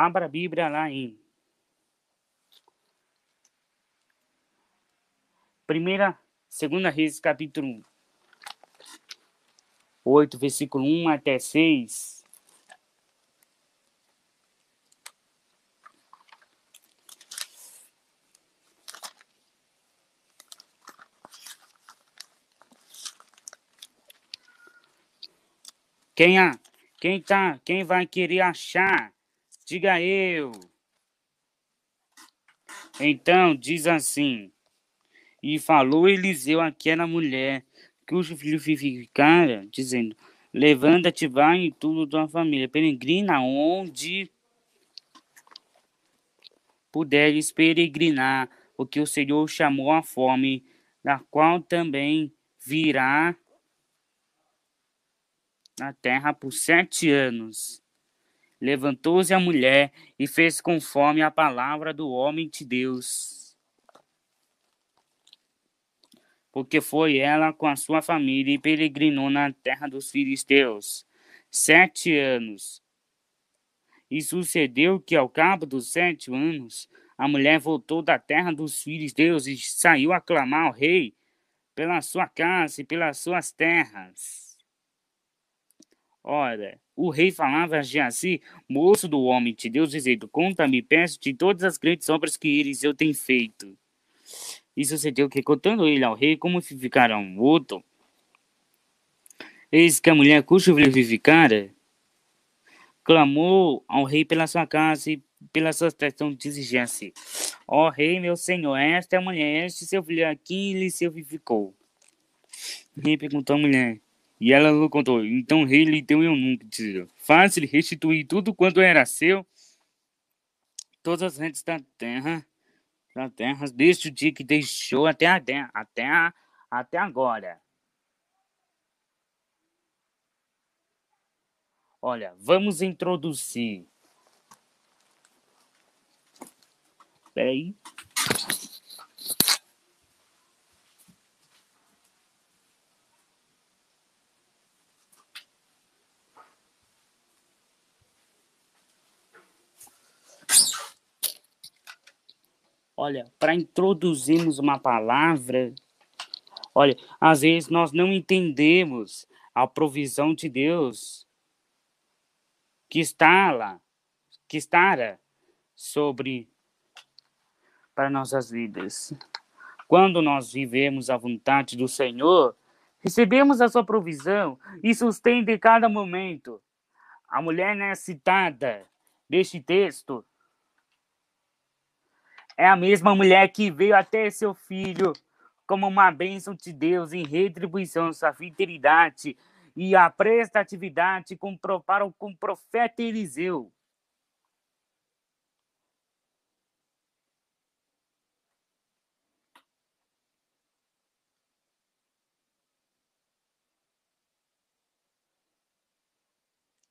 Abra a Bíblia lá em Primeira, Segunda Reis, capítulo 8, versículo 1 até 6. Quem, a, quem, tá, quem vai querer achar? Diga eu. Então, diz assim: E falou Eliseu àquela mulher, cujo filho ficara, dizendo: Levanta-te, vai em tudo tua família, peregrina onde puderes peregrinar, porque o Senhor chamou a fome, da qual também virá na terra por sete anos. Levantou-se a mulher e fez conforme a palavra do homem de Deus. Porque foi ela com a sua família e peregrinou na terra dos filisteus sete anos. E sucedeu que, ao cabo dos sete anos, a mulher voltou da terra dos filisteus e saiu a clamar ao rei pela sua casa e pelas suas terras. Ora, o rei falava a Geazi, moço do homem de Deus, dizendo: Conta-me, peço-te todas as grandes obras que Eliseu tem feito. E sucedeu que, contando ele ao rei como vivificara um outro, eis que a mulher cujo vivificara clamou ao rei pela sua casa e pela sua expressão disse Geazi: Ó rei, meu senhor, esta é a mulher, este seu filho aqui lhe se vivificou. Rei perguntou à mulher: e ela lhe contou. Então o rei lhe deu eunuco, dizendo: Faz-lhe restituir tudo quanto era seu, todas as rendas da terra, da terra, desde o dia que deixou até, até, até, até agora. Olha, vamos introduzir. Peraí. Olha, para introduzirmos uma palavra, olha, às vezes nós não entendemos a provisão de Deus que está lá, que estará sobre para nossas vidas. Quando nós vivemos a vontade do Senhor, recebemos a sua provisão e sustento em cada momento. A mulher né, citada deste texto é a mesma mulher que veio até seu filho como uma bênção de Deus em retribuição sua fidelidade e a prestatividade com, para com o profeta Eliseu.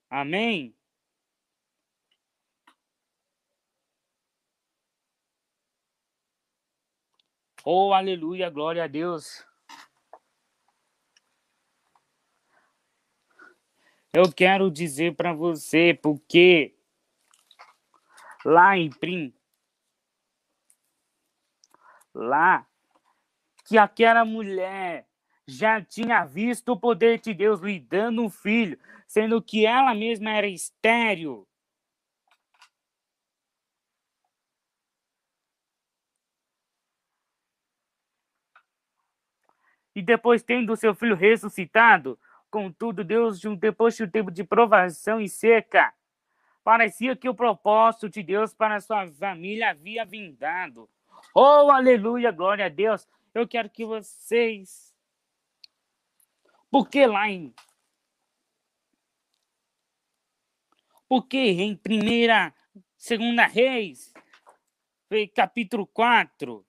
Amém? Oh, aleluia, glória a Deus. Eu quero dizer para você porque lá em Prim, lá que aquela mulher já tinha visto o poder de Deus lhe dando um filho, sendo que ela mesma era estéril. E depois tendo seu filho ressuscitado, contudo, Deus, depois de um tempo de provação e seca, parecia que o propósito de Deus para sua família havia vindado. Oh, aleluia, glória a Deus. Eu quero que vocês. Porque lá em. Porque em primeira, segunda Reis, capítulo 4,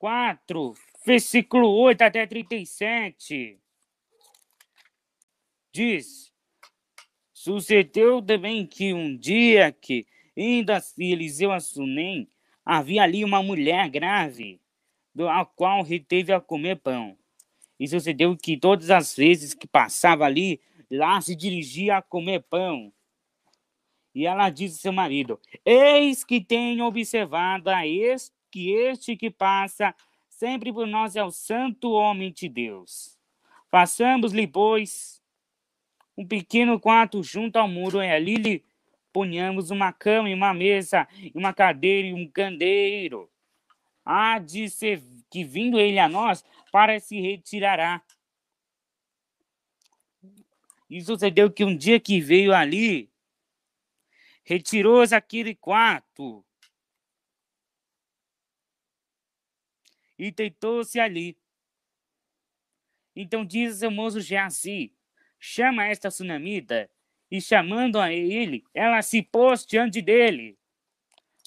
4, versículo 8 até 37. Diz: Sucedeu também que um dia que, indo a Eliseu a Sunem, havia ali uma mulher grave, a qual reteve a comer pão. E sucedeu que todas as vezes que passava ali, lá se dirigia a comer pão. E ela disse ao seu marido: Eis que tenho observado a este, que este que passa sempre por nós é o santo homem de Deus. Façamos-lhe, pois, um pequeno quarto junto ao muro, e ali lhe ponhamos uma cama e uma mesa, e uma cadeira e um candeeiro. Há de ser que vindo ele a nós, para se retirará. E sucedeu que um dia que veio ali, retirou-se aquele quarto e deitou-se ali. Então diz o moço Geazi, chama esta sunamita, e chamando a ele, ela se pôs diante dele.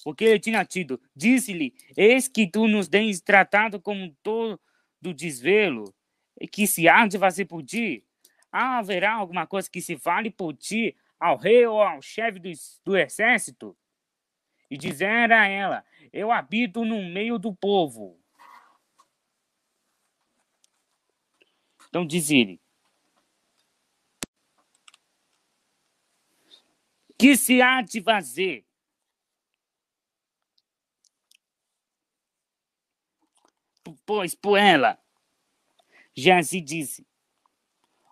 Porque ele tinha tido, disse-lhe, eis que tu nos tens tratado como todo desvelo, e que se há de fazer por ti. Ah, haverá alguma coisa que se fale por ti ao rei ou ao chefe do, do exército? E dizer a ela, eu habito no meio do povo Então diz ele: Que se há de fazer? Pois por ela. Já se disse: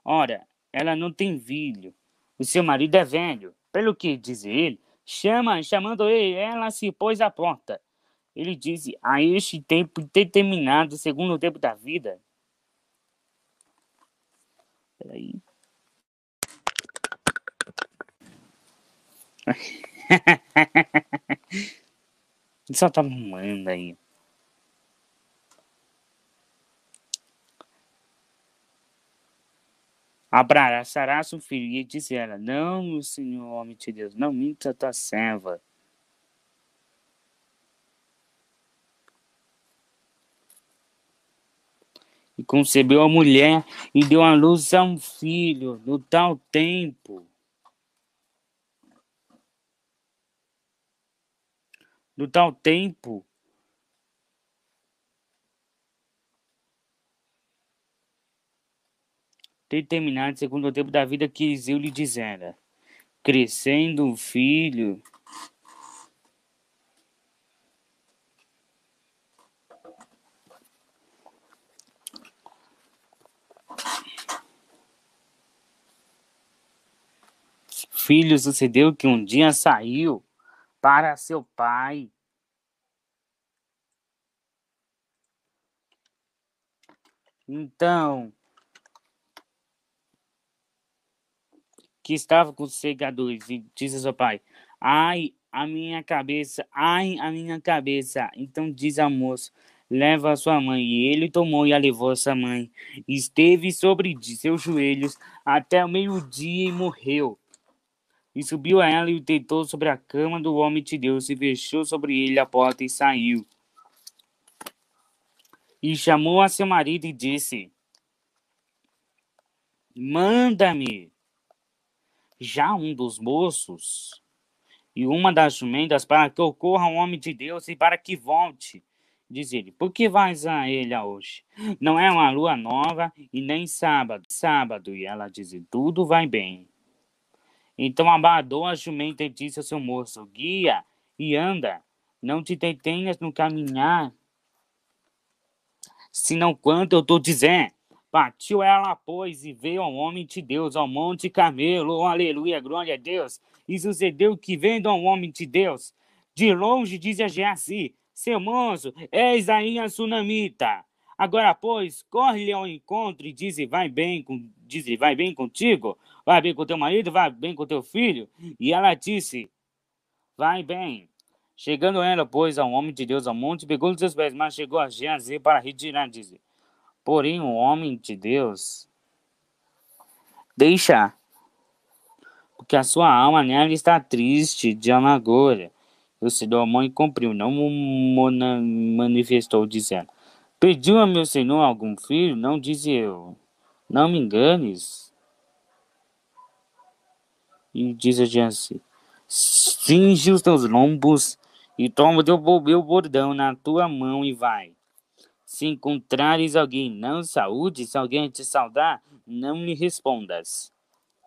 Ora, ela não tem filho. O seu marido é velho. Pelo que diz ele, chama, chamando ele, ela se pôs à porta. Ele disse: A este tempo determinado, segundo o tempo da vida, Peraí. Só tá arrumando aí. Abraçará seu filho e disse ela: Não, meu senhor, homem de Deus, não minta tua serva. E concebeu a mulher e deu à luz a um filho no tal tempo. No tal tempo. Determinado segundo o tempo da vida que eu lhe dizera. Crescendo um filho filho sucedeu que um dia saiu para seu pai. Então, que estava com os segadores e disse ao seu pai: Ai, a minha cabeça, ai, a minha cabeça. Então diz ao moço: Leva a sua mãe. E ele tomou e a levou a sua mãe. Esteve sobre seus joelhos até o meio-dia e morreu. E subiu a ela e o deitou sobre a cama do homem de Deus e fechou sobre ele a porta e saiu. E chamou a seu marido e disse: Manda-me já um dos moços e uma das jumentas para que ocorra um homem de Deus e para que volte. Diz ele: Por que vais a ele hoje? Não é uma lua nova e nem sábado. Sábado. E ela diz: Tudo vai bem. Então abadou a jumenta e disse ao seu moço: Guia e anda, não te detenhas no caminhar, senão quanto eu estou dizendo. Partiu ela, pois, e veio ao homem de Deus, ao monte Camelo, aleluia, glória a Deus. E sucedeu que, vendo ao homem de Deus, de longe dizia Geazi, seu moço, eis aí a sunamita. Agora, pois, corre-lhe ao encontro e diz, vai bem, com, diz, vai bem contigo, vai bem com teu marido, vai bem com teu filho. E ela disse, vai bem. Chegando ela, pois, ao homem de Deus ao monte, pegou os seus pés, mas chegou a Geazi para retirar, diz, porém o homem de Deus deixa, porque a sua alma nela está triste de amargura. O Senhor mãe cumpriu, não manifestou, dizendo, Pediu a meu senhor algum filho? Não disse eu. Não me enganes. E diz adiante: Cinge os teus lombos e toma teu meu bordão na tua mão e vai. Se encontrares alguém não saúde, se alguém te saudar, não lhe respondas.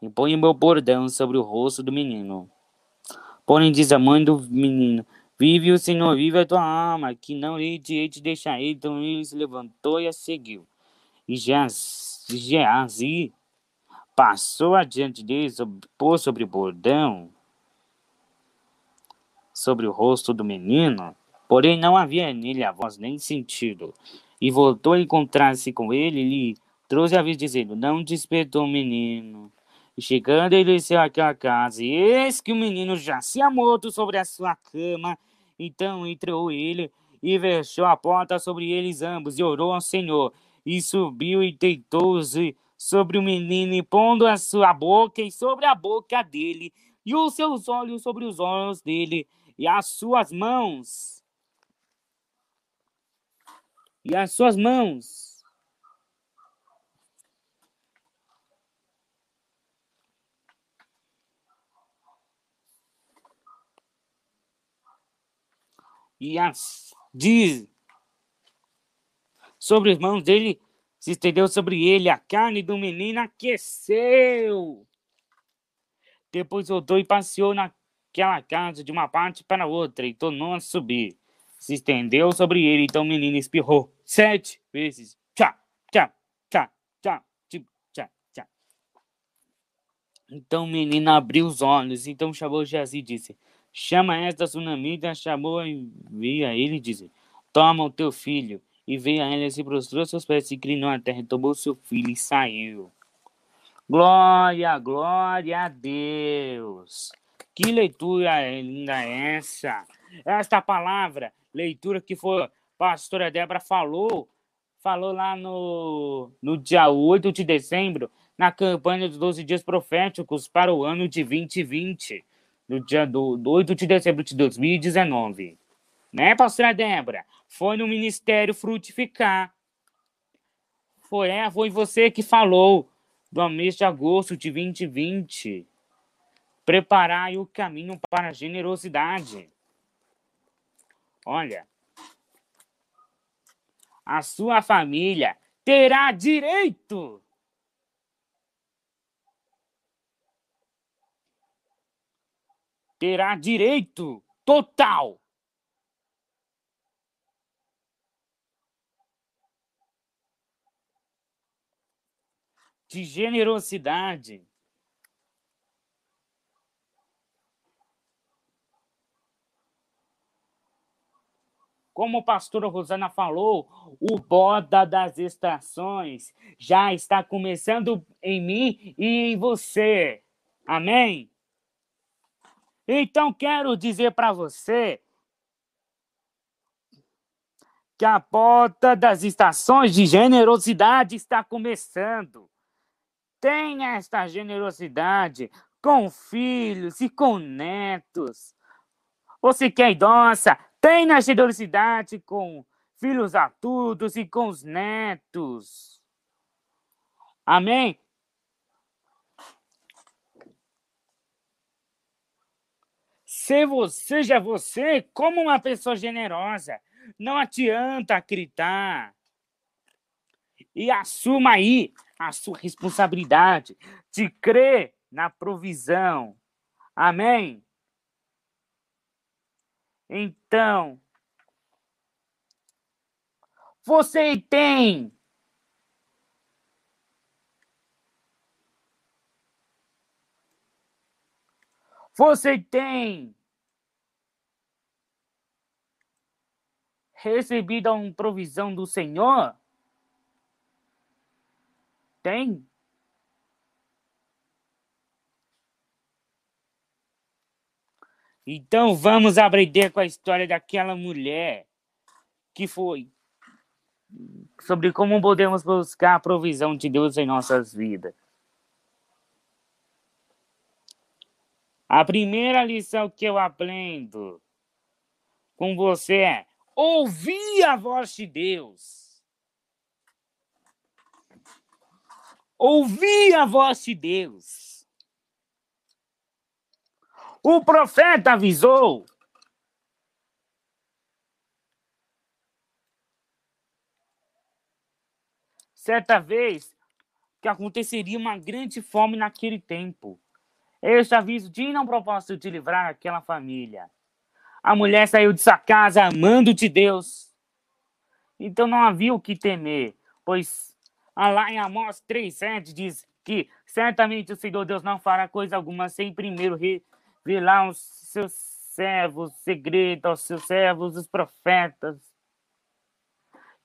e põe o meu bordão sobre o rosto do menino. Porém, diz a mãe do menino: Vive o Senhor, vive a tua alma, que não lhe de te deixar. Então ele se levantou e a seguiu. E Geazi passou adiante dele, pôs sobre o bordão, sobre o rosto do menino, porém não havia nele a voz nem sentido. E voltou a encontrar-se com ele e lhe trouxe aviso dizendo, não despertou o menino. E chegando ele desceu àquela casa, e eis que o menino se morto sobre a sua cama. Então entrou ele e fechou a porta sobre eles ambos, e orou ao Senhor. E subiu e deitou-se sobre o menino, pondo a sua boca e sobre a boca dele, e os seus olhos sobre os olhos dele, e as suas mãos. E as suas mãos e as diz sobre os mãos dele se estendeu sobre ele, a carne do menino aqueceu. Depois voltou e passeou naquela casa de uma parte para outra e tornou a subir. Se estendeu sobre ele, então o menino espirrou sete vezes. Tchá, tchá, tchá, tchá, tchá, tchá. Então o menino abriu os olhos, então chamou Jazi e disse: Chama esta sunamita, chamou e veio a ele e disse: Toma o teu filho. E veio a ela, se prostrou seus pés, se inclinou à terra, tomou seu filho e saiu. Glória, glória a Deus. Que leitura linda é essa? Esta palavra, leitura que foi a pastora Débora falou, falou lá no, no dia 8 de dezembro, na campanha dos 12 dias proféticos para o ano de 2020 no dia do, do 8 de dezembro de 2019. Né, pastora Débora? Foi no Ministério Frutificar. Foi, é, foi você que falou do mês de agosto de 2020. Preparai o caminho para a generosidade. Olha, a sua família terá direito terá direito total de generosidade. Como a pastora Rosana falou, o boda das estações já está começando em mim e em você. Amém? Então quero dizer para você que a porta das estações de generosidade está começando. Tenha esta generosidade com filhos e com netos. Você que é idosa, tenha generosidade com filhos adultos e com os netos. Amém? Se você, seja você como uma pessoa generosa. Não adianta gritar. E assuma aí a sua responsabilidade de crer na provisão. Amém? Então, você tem Você tem recebido uma provisão do Senhor? Tem? Então vamos aprender com a história daquela mulher que foi sobre como podemos buscar a provisão de Deus em nossas vidas. A primeira lição que eu aprendo com você é ouvir a voz de Deus. Ouvir a voz de Deus. O profeta avisou. Certa vez, que aconteceria uma grande fome naquele tempo. Este aviso tinha um propósito de livrar aquela família. A mulher saiu de sua casa amando de Deus. Então não havia o que temer, pois lá em Amós 3,7 diz que certamente o Senhor Deus não fará coisa alguma sem primeiro revelar aos seus servos segredos, aos seus servos, os profetas.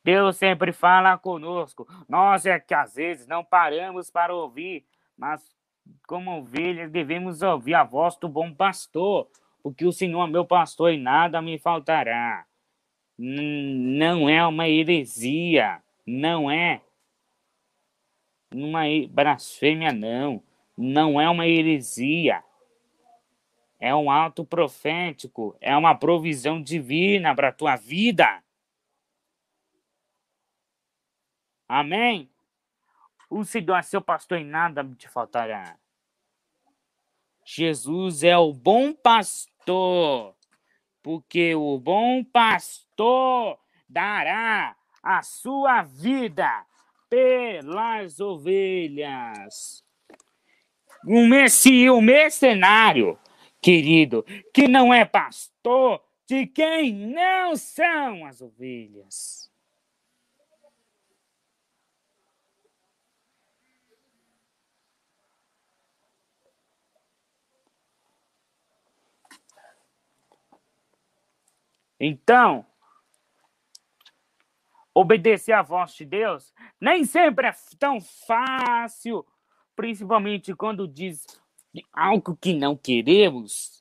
Deus sempre fala conosco. Nós é que às vezes não paramos para ouvir, mas como ovelhas devemos ouvir a voz do bom pastor, porque o Senhor é meu pastor e nada me faltará. Não é uma heresia, não é uma blasfêmia, não. Não é uma heresia. É um ato profético, é uma provisão divina para a tua vida. Amém? O Senhor é seu pastor e nada te faltará. Jesus é o bom pastor, porque o bom pastor dará a sua vida pelas ovelhas. Um messi, um mercenário, querido, que não é pastor de quem não são as ovelhas. Então, obedecer à voz de Deus nem sempre é tão fácil, principalmente quando diz algo que não queremos.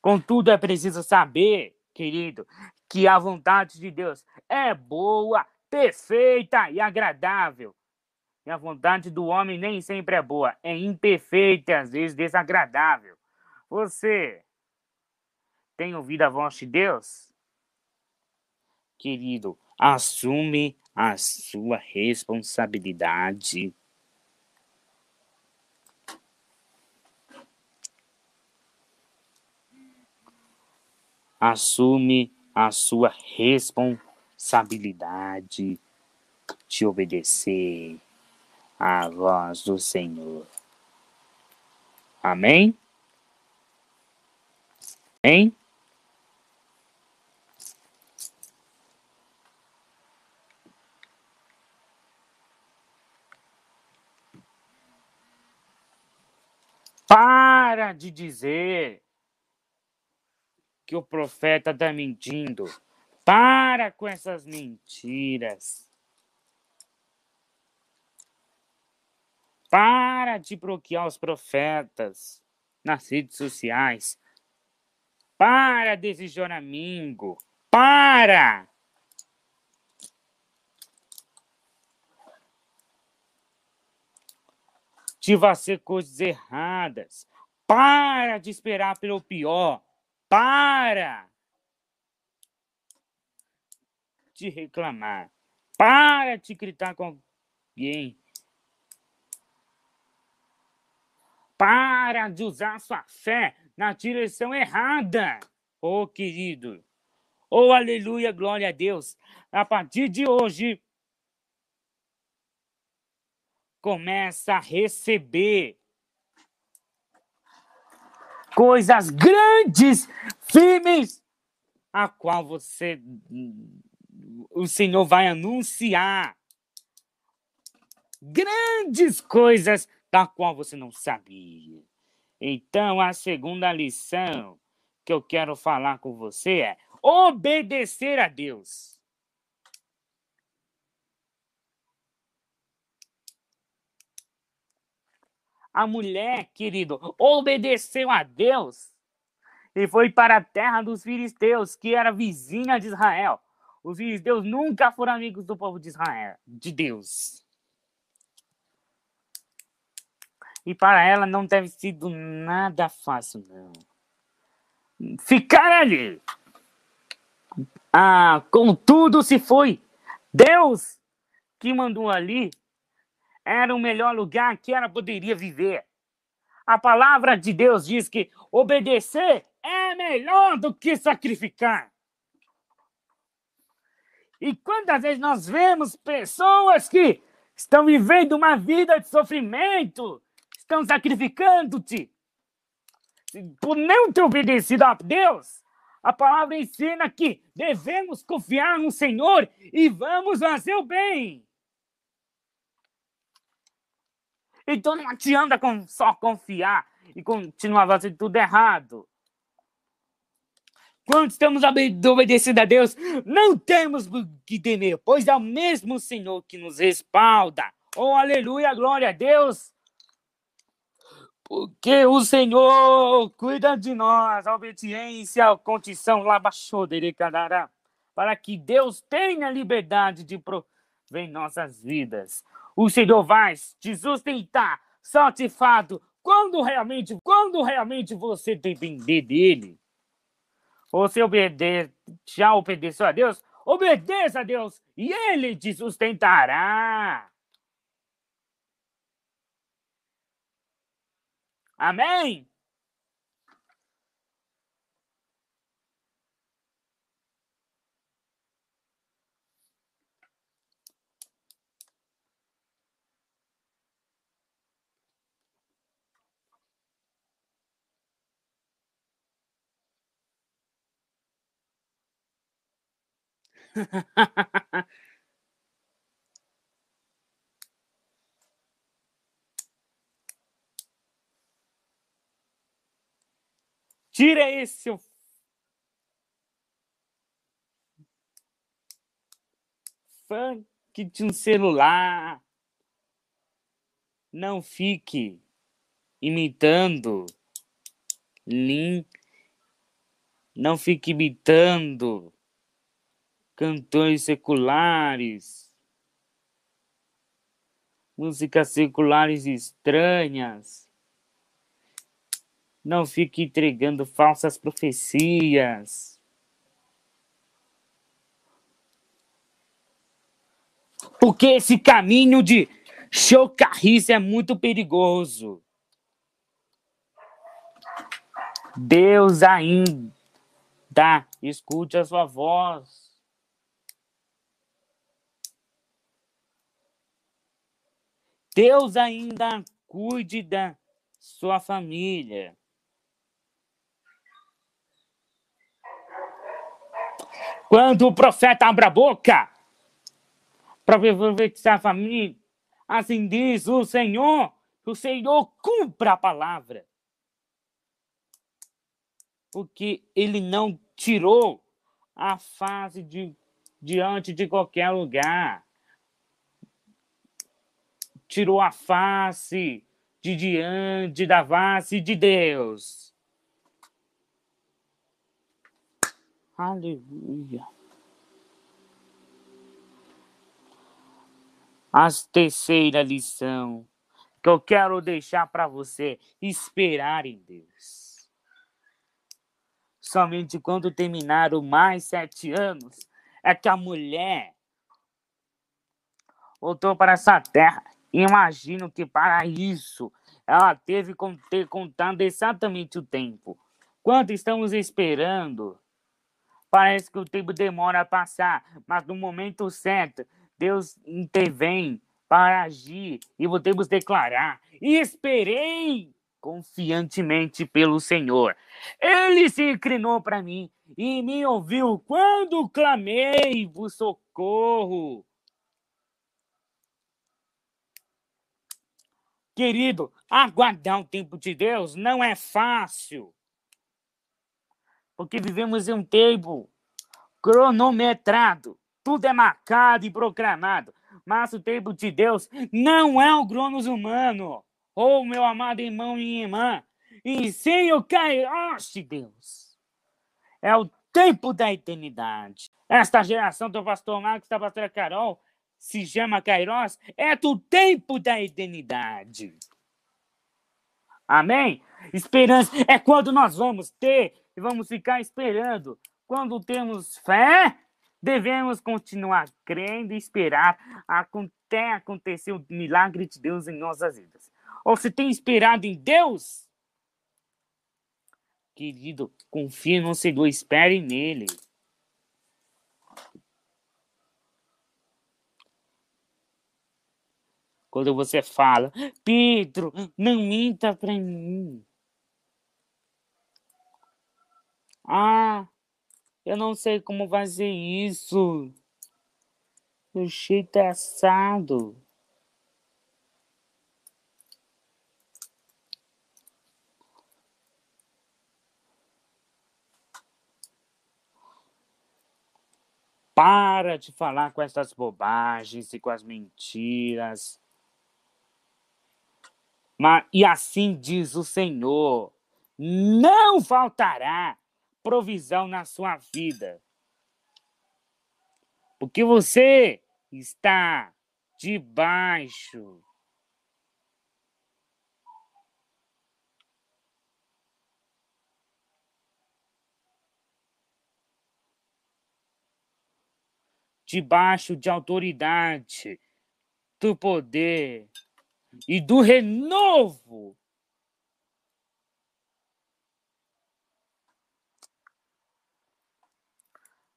Contudo, é preciso saber, querido, que a vontade de Deus é boa, perfeita e agradável. E a vontade do homem nem sempre é boa, é imperfeita e às vezes desagradável. Você tem ouvido a voz de Deus? Querido, assume a sua responsabilidade. Assume a sua responsabilidade de obedecer à voz do Senhor. Amém? Hein? Para de dizer que o profeta está mentindo. Para com essas mentiras. Para de bloquear os profetas nas redes sociais. Para desse choramingo. Para! De fazer coisas erradas. Para de esperar pelo pior. Para de reclamar. Para de gritar com alguém. Para de usar sua fé na direção errada. Oh, querido. Oh, aleluia, glória a Deus. A partir de hoje, começa a receber coisas grandes, firmes, a qual você o Senhor vai anunciar grandes coisas da qual você não sabia. Então, a segunda lição que eu quero falar com você é obedecer a Deus. A mulher, querido, obedeceu a Deus e foi para a terra dos filisteus, que era vizinha de Israel. Os filisteus nunca foram amigos do povo de Israel, de Deus. E para ela não deve sido nada fácil, não. Ficar ali. Ah, contudo se foi. Deus que mandou ali era o melhor lugar que ela poderia viver. A palavra de Deus diz que obedecer é melhor do que sacrificar. E quantas vezes nós vemos pessoas que estão vivendo uma vida de sofrimento, estão sacrificando-te por não ter obedecido a Deus. A palavra ensina que devemos confiar no Senhor e vamos fazer o bem. Então não adianta só confiar e continuar fazendo tudo errado. Quando estamos obedecendo a Deus, não temos que temer, pois é o mesmo Senhor que nos respalda. Oh, aleluia, glória a Deus. Porque o Senhor cuida de nós, a obediência, a condição, lá baixou dele, para que Deus tenha liberdade de prover nossas vidas. O Senhor vai te sustentar, satisfado, quando realmente, quando realmente você depender dele. Você obede já obedeceu a Deus? Obedeça a Deus e Ele te sustentará. Amém? Tira esse seu funk de um celular. Não fique imitando. Lin. Não fique imitando cantores seculares, músicas seculares estranhas. Não fique entregando falsas profecias. Porque esse caminho de chocarrice é muito perigoso. Deus ainda escute a sua voz. Deus ainda cuide da sua família. Quando o profeta abre a boca para profetizar a família, assim diz o Senhor, o Senhor cumpra a palavra. Porque ele não tirou a fase de diante de qualquer lugar tirou a face de diante da face de Deus. Aleluia. A terceira lição que eu quero deixar para você: esperar em Deus. Somente quando terminaram mais sete anos é que a mulher voltou para essa terra Imagino que para isso ela teve que ter contado exatamente o tempo. Quanto estamos esperando? Parece que o tempo demora a passar, mas no momento certo, Deus intervém para agir e podemos declarar: esperei confiantemente pelo Senhor. Ele se inclinou para mim e me ouviu quando clamei por socorro. Querido, aguardar o tempo de Deus não é fácil. Porque vivemos em um tempo cronometrado. Tudo é marcado e proclamado. Mas o tempo de Deus não é o cronos humano. Oh, meu amado irmão e irmã. E sim o Kairos de Deus. É o tempo da eternidade. Esta geração do pastor Marcos, da pastora Carol, se chama Kairos, é do tempo da eternidade. Amém? Esperança é quando nós vamos ter e vamos ficar esperando. Quando temos fé, devemos continuar crendo e esperar até acontecer o milagre de Deus em nossas vidas. Ou se tem esperado em Deus, querido, confie no Senhor, espere nele. Quando você fala, Pedro, não minta para mim. Ah, eu não sei como fazer isso. O jeito é assado. Para de falar com essas bobagens e com as mentiras. Mas, e assim diz o Senhor: não faltará provisão na sua vida. Porque você está debaixo debaixo de autoridade, do poder e do renovo.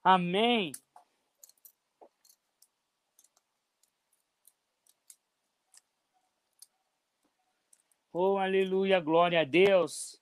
Amém. Oh, aleluia, glória a Deus.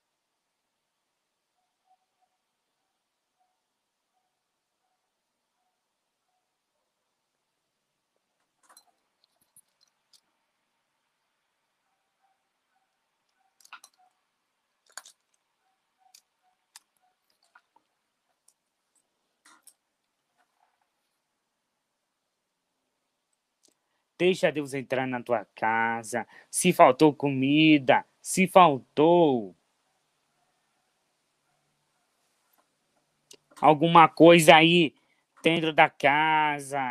Deixa Deus entrar na tua casa. Se faltou comida, se faltou alguma coisa aí dentro da casa.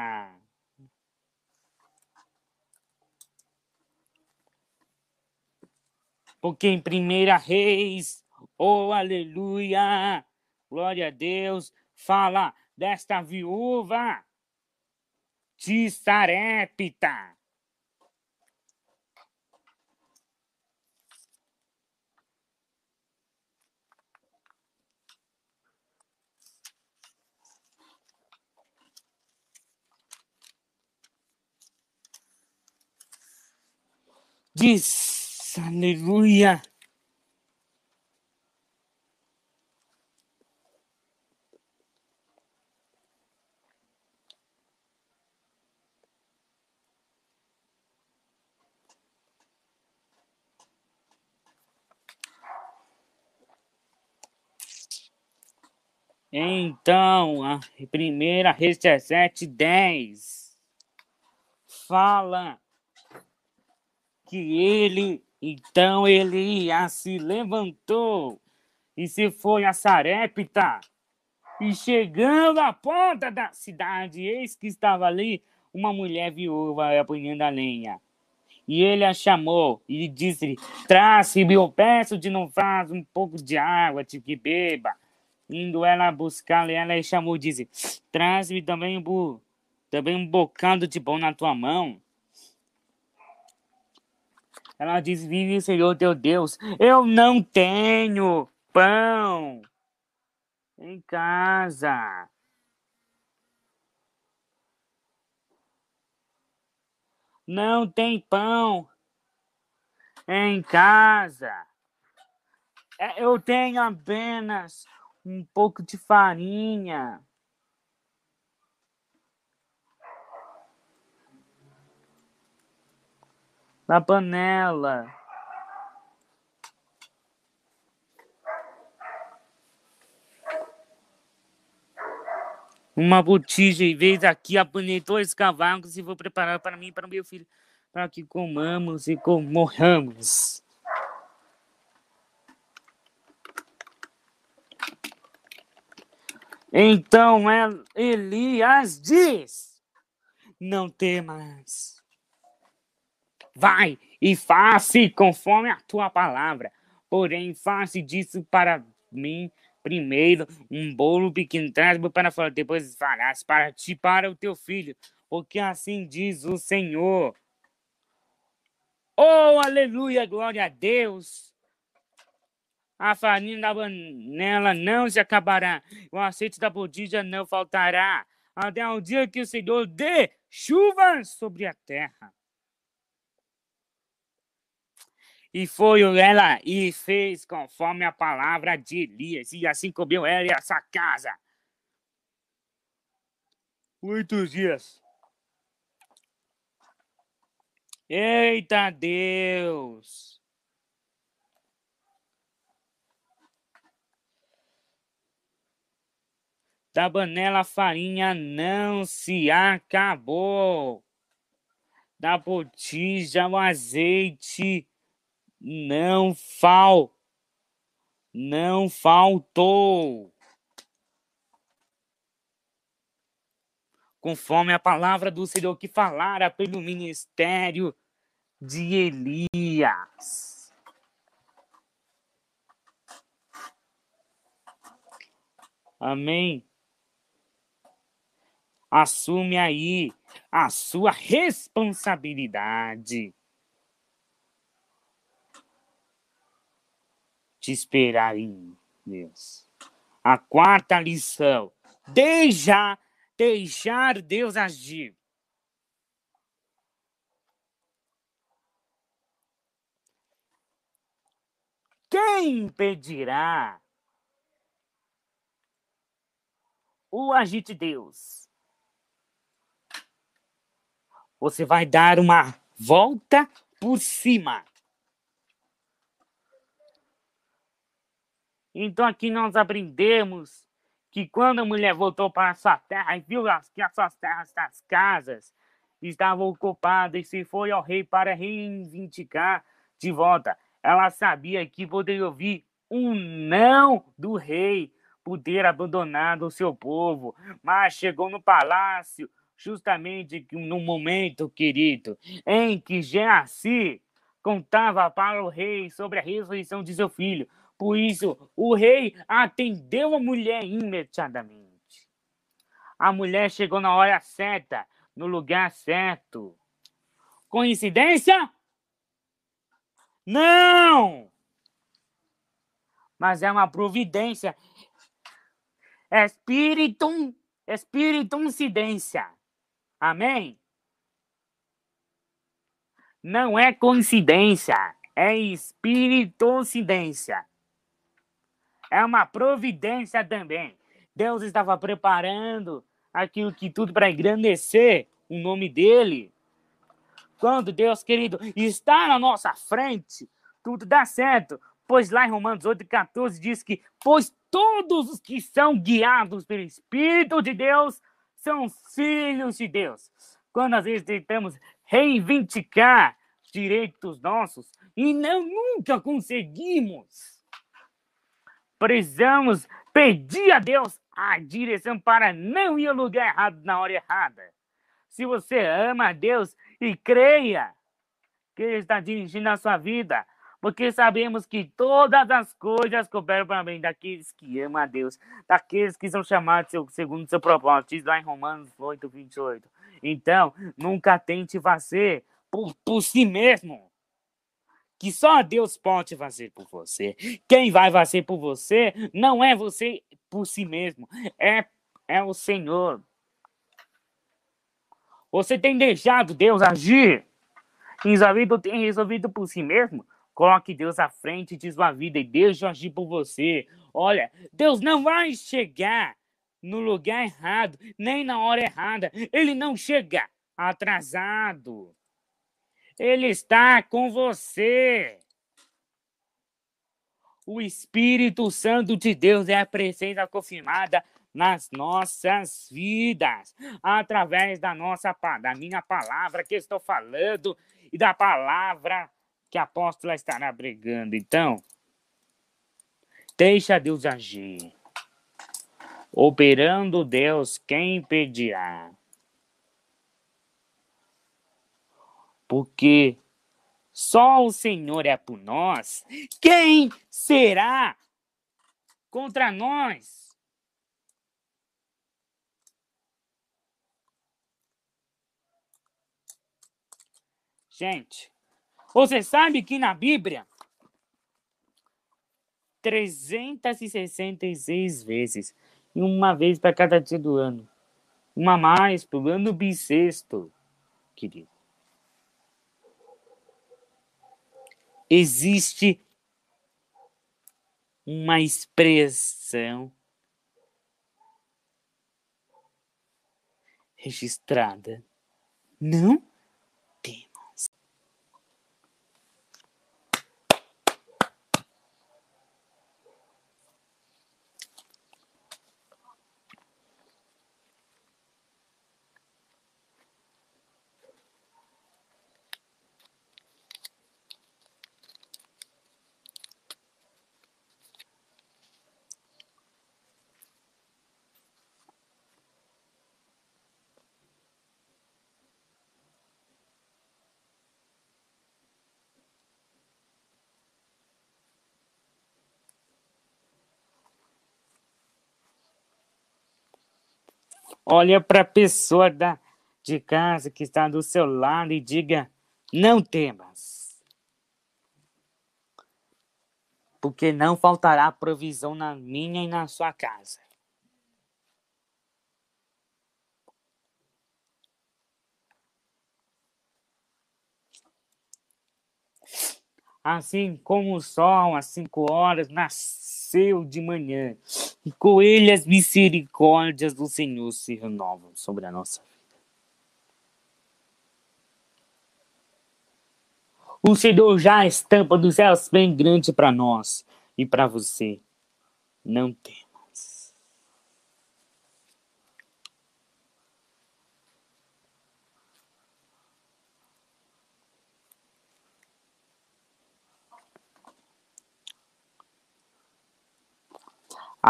Porque em Primeira Reis, oh aleluia, glória a Deus, fala desta viúva de Sarepta. Diz, aleluia. Então, a primeira Reis 17, 10 fala que ele, então Elias se levantou e se foi a Sarepta. E chegando à porta da cidade, eis que estava ali uma mulher viúva apanhando a lenha. E ele a chamou e disse: Traz-me, eu peço de não faz um pouco de água, de que beba. Indo ela buscar, ela chamou e disse: Traz-me também, um, também um bocado de pão na tua mão. Ela diz: Vive o Senhor teu Deus, eu não tenho pão em casa. Não tem pão em casa. É, eu tenho apenas um pouco de farinha. Na panela. Uma botija e vez aqui apanhei dois cavalos e vou preparar para mim e para o meu filho, para que comamos e morramos. Então Elias diz: Não temas. Vai e faça conforme a tua palavra. Porém, faça disso para mim primeiro um bolo pequeno, traz para fora, depois farás para ti para o teu filho, porque assim diz o Senhor. Oh, aleluia, glória a Deus a farinha da panela não se acabará, o azeite da botija não faltará, até o dia que o Senhor dê chuva sobre a terra. E foi ela e fez conforme a palavra de Elias, e assim comeu ela e essa casa. Oito dias. Eita Deus! Da panela a farinha não se acabou. Da botija o azeite não fal não faltou. Conforme a palavra do Senhor que falara pelo ministério de Elias. Amém. Assume aí a sua responsabilidade. te esperar em Deus. A quarta lição: deixa, deixar Deus agir. Quem impedirá o agir de Deus? Você vai dar uma volta por cima. Então aqui nós aprendemos que quando a mulher voltou para sua terra e viu que as suas terras, as casas, estavam ocupadas e se foi ao rei para reivindicar de volta, ela sabia que poderia ouvir um não do rei por ter abandonado o seu povo, mas chegou no palácio justamente no momento, querido, em que Geazi contava para o rei sobre a ressurreição de seu filho. Por isso, o rei atendeu a mulher imediatamente. A mulher chegou na hora certa, no lugar certo. Coincidência? Não! Mas é uma providência. Espírito, espírito incidência. Amém? Não é coincidência, é espírito incidência é uma providência também. Deus estava preparando aquilo que tudo para engrandecer o nome dele. Quando Deus, querido, está na nossa frente, tudo dá certo. Pois lá em Romanos 8,14 diz que, pois todos os que são guiados pelo Espírito de Deus são filhos de Deus. Quando às vezes tentamos reivindicar direitos nossos e não nunca conseguimos Precisamos pedir a Deus a direção para não ir ao lugar errado na hora errada. Se você ama a Deus e creia que Ele está dirigindo a sua vida, porque sabemos que todas as coisas cooperam para bem daqueles que amam a Deus, daqueles que são chamados segundo seu propósito, diz lá em Romanos 8, 28. Então, nunca tente fazer por, por si mesmo que só Deus pode fazer por você. Quem vai fazer por você não é você por si mesmo, é, é o Senhor. Você tem deixado Deus agir? Resolvido, tem resolvido por si mesmo? Coloque Deus à frente de sua vida e deixe agir por você. Olha, Deus não vai chegar no lugar errado, nem na hora errada. Ele não chega atrasado. Ele está com você. O Espírito Santo de Deus é a presença confirmada nas nossas vidas, através da nossa da minha palavra que estou falando e da palavra que a apóstola estará pregando. Então, deixa Deus agir. Operando Deus, quem impedirá? porque só o Senhor é por nós, quem será contra nós? Gente, você sabe que na Bíblia 366 vezes, uma vez para cada dia do ano. Uma mais para o ano bissexto, querido. existe uma expressão registrada. Não Olha para a pessoa da, de casa que está do seu lado e diga: não temas. Porque não faltará provisão na minha e na sua casa. Assim como o sol às cinco horas nasceu de manhã, e com ele as misericórdias do Senhor se renovam sobre a nossa vida. O Senhor já estampa dos céus bem grande para nós e para você. Não tem.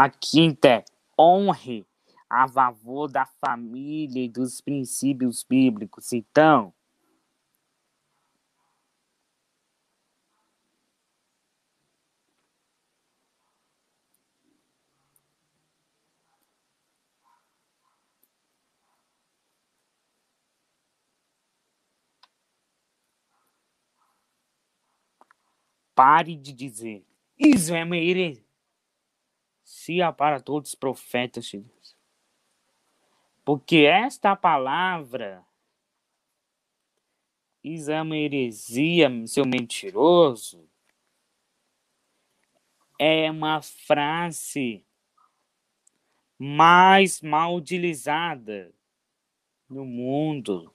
A quinta honre a favor da família e dos princípios bíblicos. Então, pare de dizer isso é uma heresia profecia para todos os profetas de Deus. Porque esta palavra, uma heresia, seu mentiroso, é uma frase mais mal utilizada no mundo.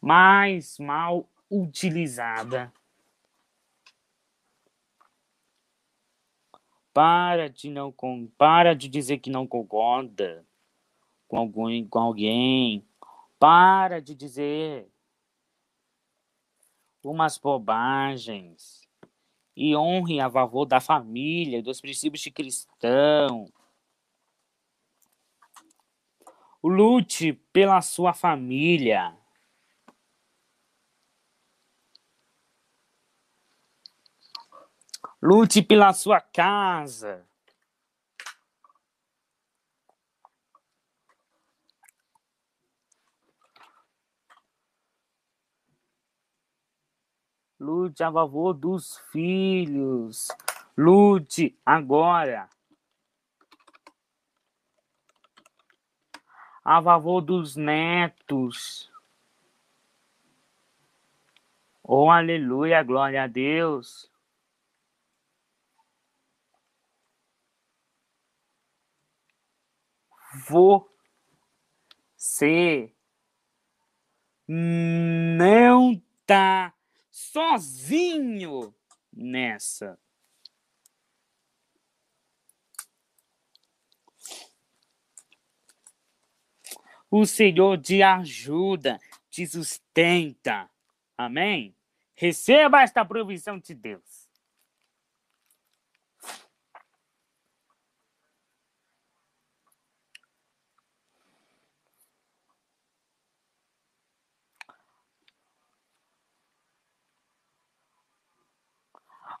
Mais mal utilizada Para de não com, para de dizer que não concorda com alguém, com alguém. Para de dizer umas bobagens e honre a favor da família, dos princípios de cristão. Lute pela sua família. Lute pela sua casa. Lute a favor dos filhos. Lute agora. A favor dos netos. Oh, aleluia, glória a Deus. Você não tá sozinho nessa. O Senhor te ajuda, te sustenta. Amém? Receba esta provisão de Deus.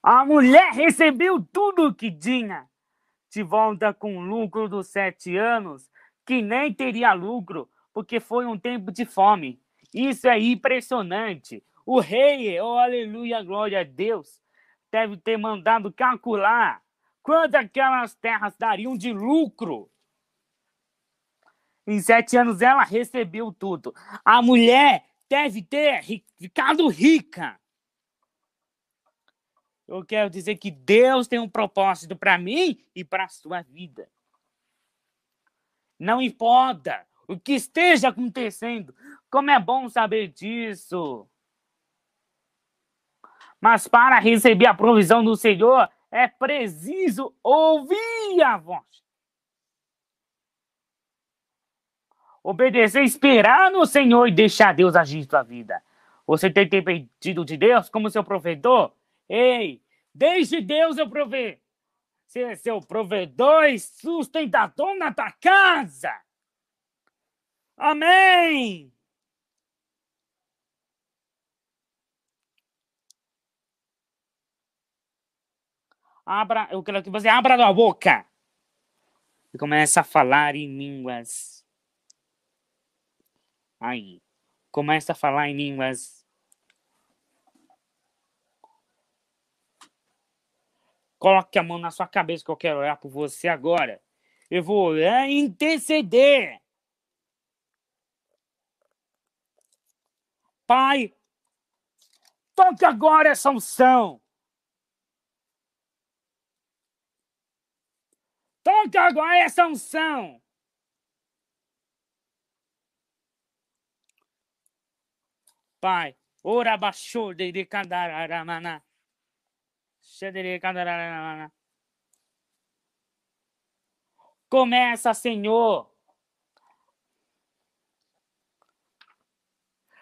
A mulher recebeu tudo o que tinha. De volta com lucro dos sete anos, que nem teria lucro, porque foi um tempo de fome. Isso é impressionante. O rei, oh aleluia, glória a Deus, deve ter mandado calcular quanto aquelas terras dariam de lucro. Em sete anos ela recebeu tudo. A mulher deve ter ficado rica Eu quero dizer que Deus tem um propósito para mim e para a sua vida. Não importa o que esteja acontecendo, como é bom saber disso. Mas para receber a provisão do Senhor, é preciso ouvir a voz. Obedecer, esperar no Senhor e deixar Deus agir sua vida. Você tem dependido de Deus como seu provedor? Ei, deixe Deus eu prover. Ser seu provedor e sustentador na tua casa. Amém! Abra, eu quero que você abra a boca e comece a falar em línguas. Aí, começa a falar em línguas. Coloque a mão na sua cabeça que eu quero orar por você agora. Eu vou orar e interceder. Pai, toque agora essa unção. Toque agora essa unção. Pai, ora baixou de candaramana. Começa, Senhor,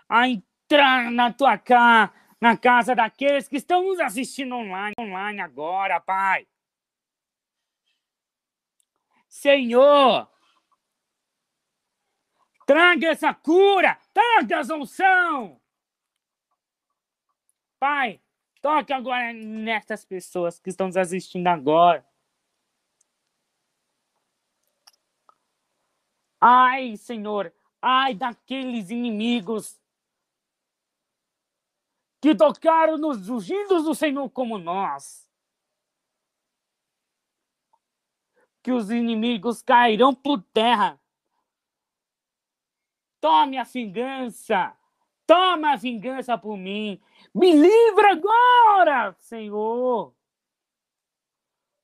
a entrar na tua casa, na casa daqueles que estão nos assistindo online, online agora, Pai. Senhor, traga essa cura, traga essa unção. Pai, toque agora nessas pessoas que estão nos assistindo agora. Ai, Senhor, ai daqueles inimigos que tocaram nos ungidos do Senhor como nós. Que os inimigos cairão por terra. Tome a vingança. Toma a vingança por mim. Me livra agora, Senhor,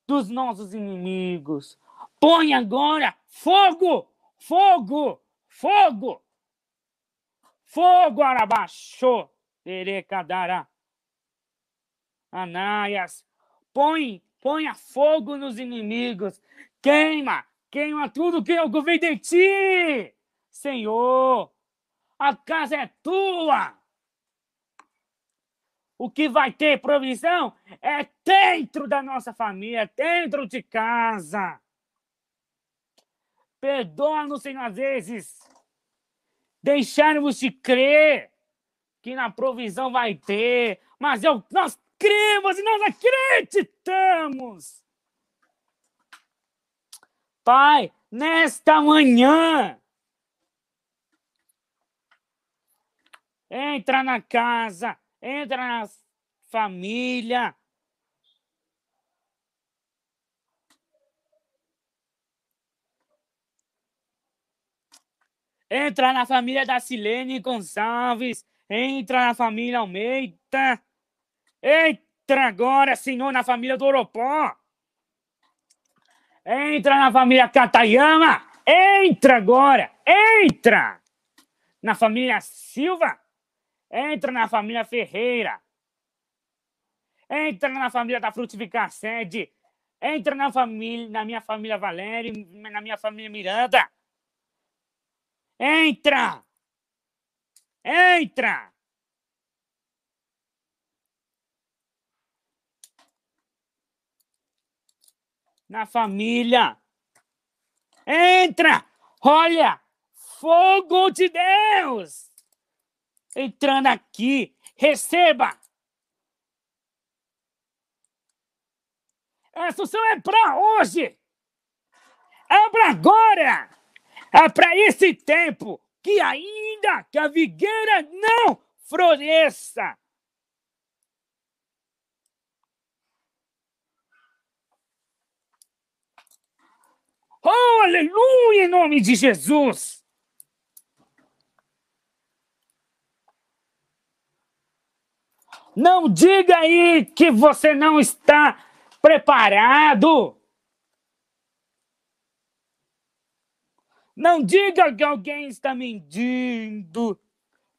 dos nossos inimigos. Põe agora fogo, fogo, fogo. Fogo, Arabaxô. Erecadara. Anaias, põe, a fogo nos inimigos. Queima, queima tudo que eu de ti. Senhor, a casa é tua. O que vai ter provisão é dentro da nossa família, dentro de casa. Perdoa-nos, Senhor, às vezes, deixarmos de crer que na provisão vai ter, mas eu, nós cremos e nós acreditamos. Pai, nesta manhã, entra na casa, entra na família. Entra na família da Silene Gonçalves. Entra na família Almeida. Entra agora, Senhor, na família do Oropó. Entra na família Catayama. Entra agora. Entra na família Silva. Entra na família Ferreira. Entra na família da Frutificar Sede. Entra na família, na minha família Valéria, na minha família Miranda. Entra! Entra! Na família. Entra! Olha! Fogo de Deus! Entrando aqui. Receba! Essa unção é para hoje! É para agora! É para esse tempo! que ainda que a figueira não floresça. Oh, aleluia, em nome de Jesus. Não diga aí que você não está preparado. Não diga que alguém está mentindo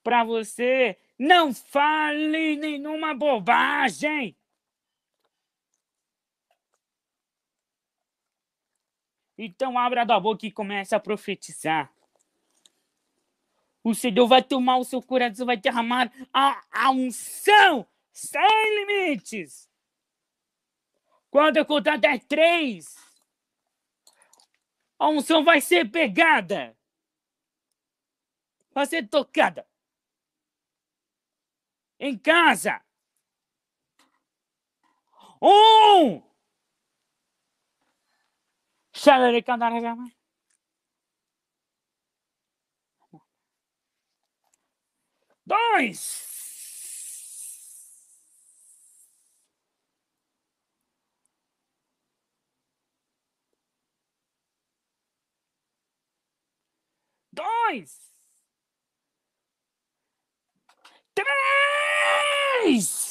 para você. Não fale nenhuma bobagem. Então abra a boca e comece a profetizar. O Senhor vai tomar o seu coração, vai derramar a, a unção sem limites. Quando eu contar até três, a unção vai ser pegada, vai ser tocada. Em casa. Um. Dois. Dois. Três.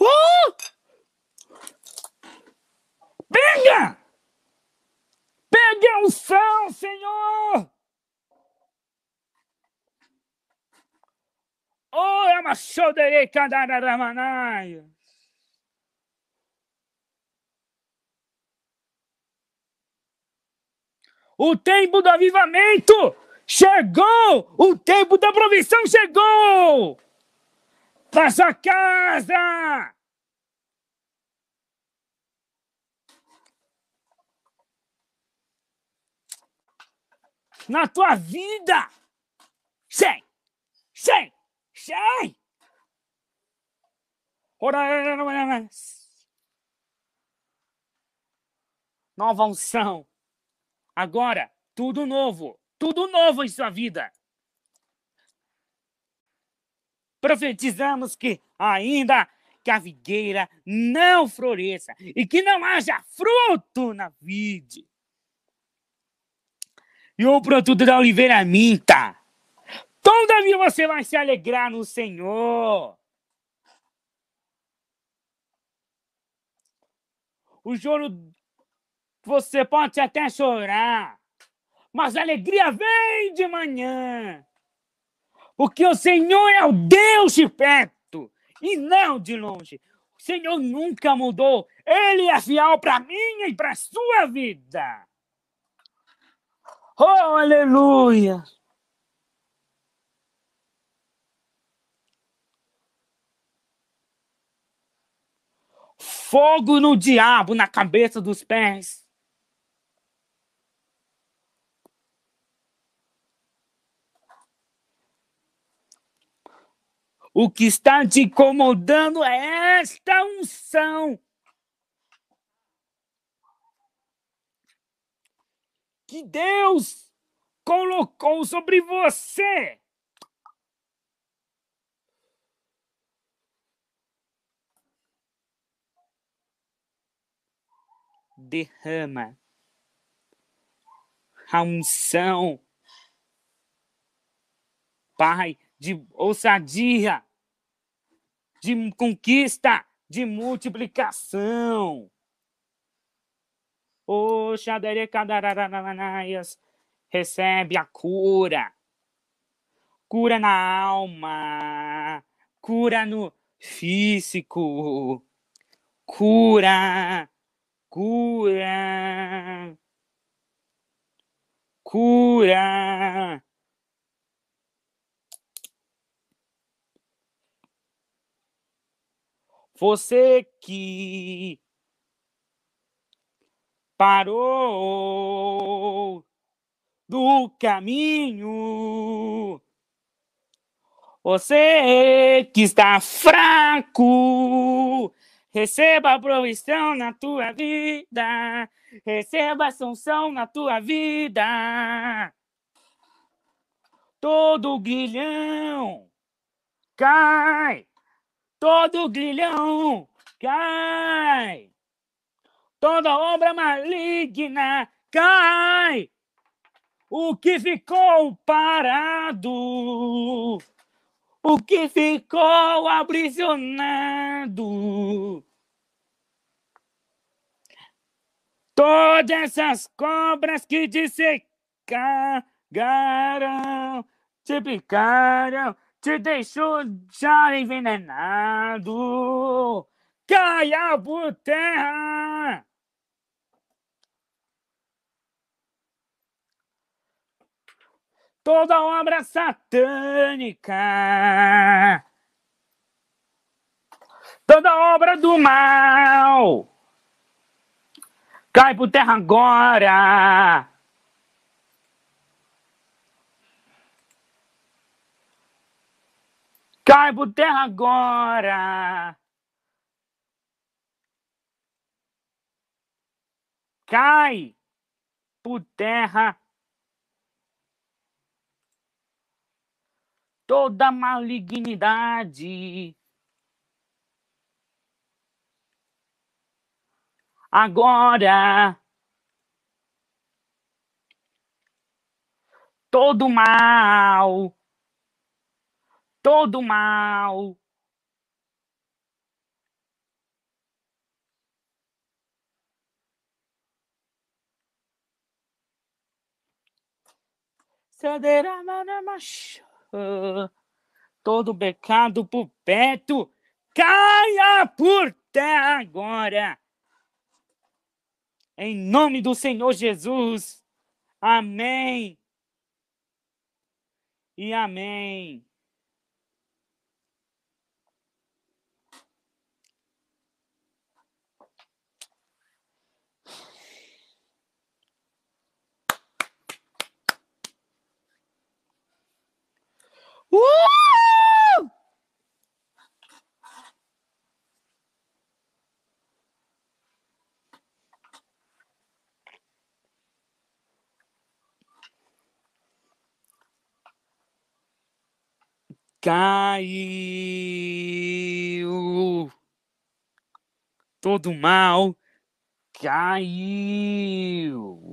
Uh! Pega! Pegue a unção, Senhor! Oh, é uma choderei cadaramanai. O tempo do avivamento chegou! O tempo da provisão chegou! Para sua casa! Na tua vida! Sem! Sem! Sem! Nova unção. Agora, tudo novo. Tudo novo em sua vida. Profetizamos que ainda que a videira não floresça e que não haja fruto na vide. E o produto da oliveira minta. Todavia você vai se alegrar no Senhor. O choro, você pode até chorar, mas a alegria vem de manhã. Porque o Senhor é o Deus de perto e não de longe. O Senhor nunca mudou. Ele é fiel para mim e para sua vida. Oh, aleluia! Fogo no diabo, na cabeça dos pés. O que está te incomodando é esta unção. Que Deus colocou sobre você. Derrama a unção. Pai, de ousadia, de conquista, de multiplicação. O recebe a cura. Cura na alma, cura no físico, cura, cura, cura. Você que parou do caminho. Você que está fraco, receba a provisão na tua vida, receba a sanção na tua vida. Todo grilhão cai todo grilhão cai, toda obra maligna cai. O que ficou parado, o que ficou aprisionado. Todas essas cobras que dissecaram, te picaram, te deixou já envenenado. Caia por terra! Toda obra satânica, toda obra do mal, cai por terra agora. Cai por terra agora. Cai por terra toda malignidade. Agora, todo mal, todo mal. Saderá, macho todo pecado por perto, caia por terra agora. Em nome do Senhor Jesus. Amém. E amém. Uh! Caiu todo mal caiu.